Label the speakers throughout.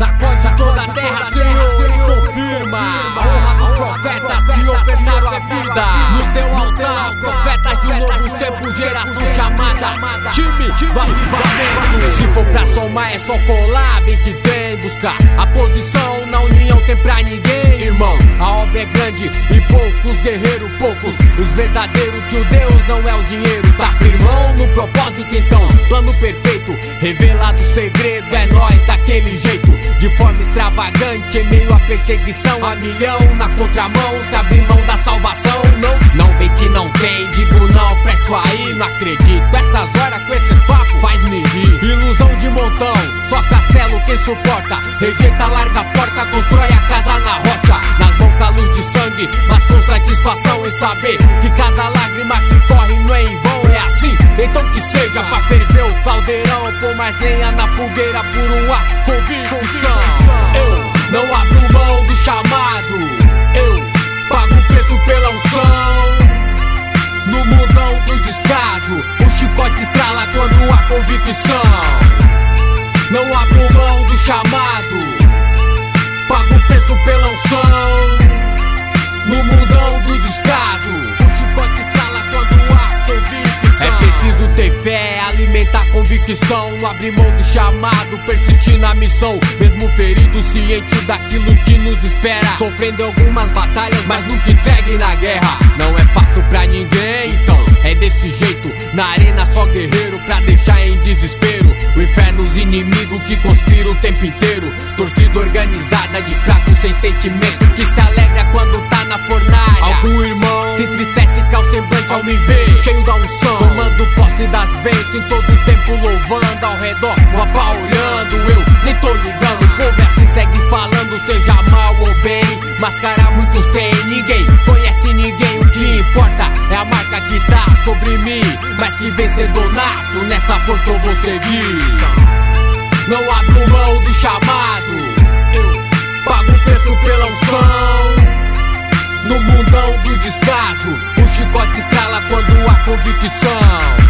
Speaker 1: Sacode toda a terra, Senhor, e confirma a honra dos profetas que ofertaram a vida. No teu altar, profetas de um novo tempo, geração chamada time do avivamento. Se for pra somar, é só colar, vem que vem buscar. A posição na união tem pra ninguém, irmão. A obra é grande e poucos guerreiros, poucos. Os verdadeiros que o Deus não é o dinheiro, tá firmão no propósito então. Plano perfeito, revelado o segredo, é nós daquele jeito. Extravagante, em meio à perseguição. A milhão na contramão, se abrir mão da salvação. Não, não vem que não tem, digo não isso aí Não acredito, essas horas com esses papos faz me rir. Ilusão de montão, só castelo quem suporta. Rejeita, larga a porta, constrói a casa na rocha Nas mãos luz de sangue, mas com satisfação em saber Que cada lágrima que corre não é em vão, é assim. Então que seja pra ferver o caldeirão Pôr mais lenha na fogueira por uma convicção. Eu não abro mão do chamado. Eu pago o preço pela unção. No mundão do descaso O chicote estrala quando há convicção. Não abro mão do chamado. Pago o preço pela unção. No mundão do descaso O chicote estrala quando há convicção. É preciso ter fé, alimentar convicção. Não abrir mão do chamado, persistir na missão. Mesmo ferido, ciente daquilo que nos espera. Sofrendo algumas batalhas, mas nunca entregue na guerra. Não é fácil pra ninguém, então é desse jeito. Na arena só guerreiro pra deixar em desespero. O inferno, os inimigos que conspiram o tempo inteiro. Torcida organizada de fraco sem sentimento. Que se alegra quando tá na fornalha. Algum irmão se entristece com o semblante ao me ver. Cheio da unção, tomando posse das bênçãos todo tempo louvando ao redor. O apa olhando, eu nem tô ligando. O povo é assim, segue falando, seja mal ou bem. Máscara muitos têm, ninguém conhece ninguém. O que importa é a marca que tá sobre mim. Mas que vencedor nato, nessa força eu vou seguir. Não abro mão do chamado. Eu pago o preço pela unção. No mundão do descaso O chicote estrala quando há convicção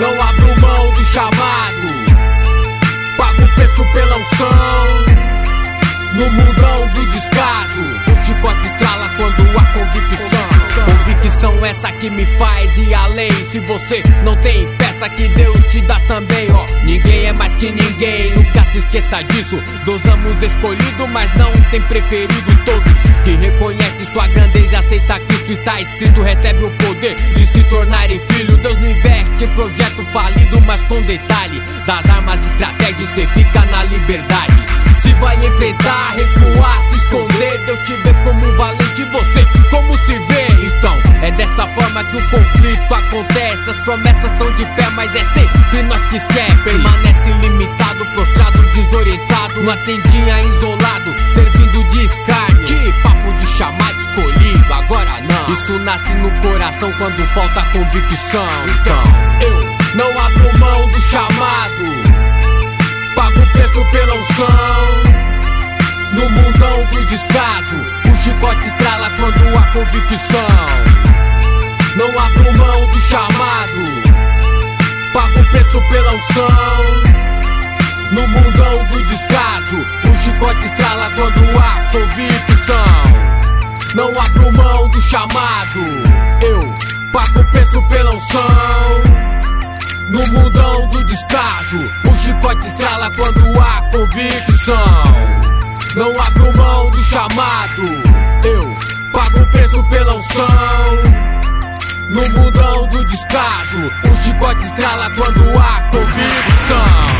Speaker 1: Não abro mão do chamado Pago o preço pela unção no mundão do descaso, o chicote estrala quando há convicção. Convicção essa que me faz ir além. Se você não tem peça que Deus te dá também, ó. Ninguém é mais que ninguém, nunca se esqueça disso. Dosamos escolhido, mas não tem preferido todos. Que reconhece sua grandeza aceita Cristo. Está escrito, recebe o poder de se tornarem filho. Em projeto falido, mas com detalhe. Das armas, estratégias, você fica na liberdade. Se vai enfrentar, recuar, se esconder Deus te vê como um valente, você como se vê. Então, é dessa forma que o conflito acontece. As promessas estão de pé, mas é sempre nós que esquece. Permanece limitado, prostrado, desorientado. Uma tendinha isolado, servindo de escárnio. Que papo Isso nasce no coração quando falta convicção. Então, eu não abro mão do chamado. Pago o preço pela unção. No mundão do descaso O chicote estrala quando há convicção. Não abro mão do chamado. Pago o preço pela unção. No mundão do descaso O chicote estrala quando há convicção Não abro mão do chamado Eu pago preço pela unção no mundão do descaso, o chicote estrala quando há convicção. Não abro mão do chamado, eu pago preço pela unção. No mundão do descaso, o chicote estrala quando há convicção.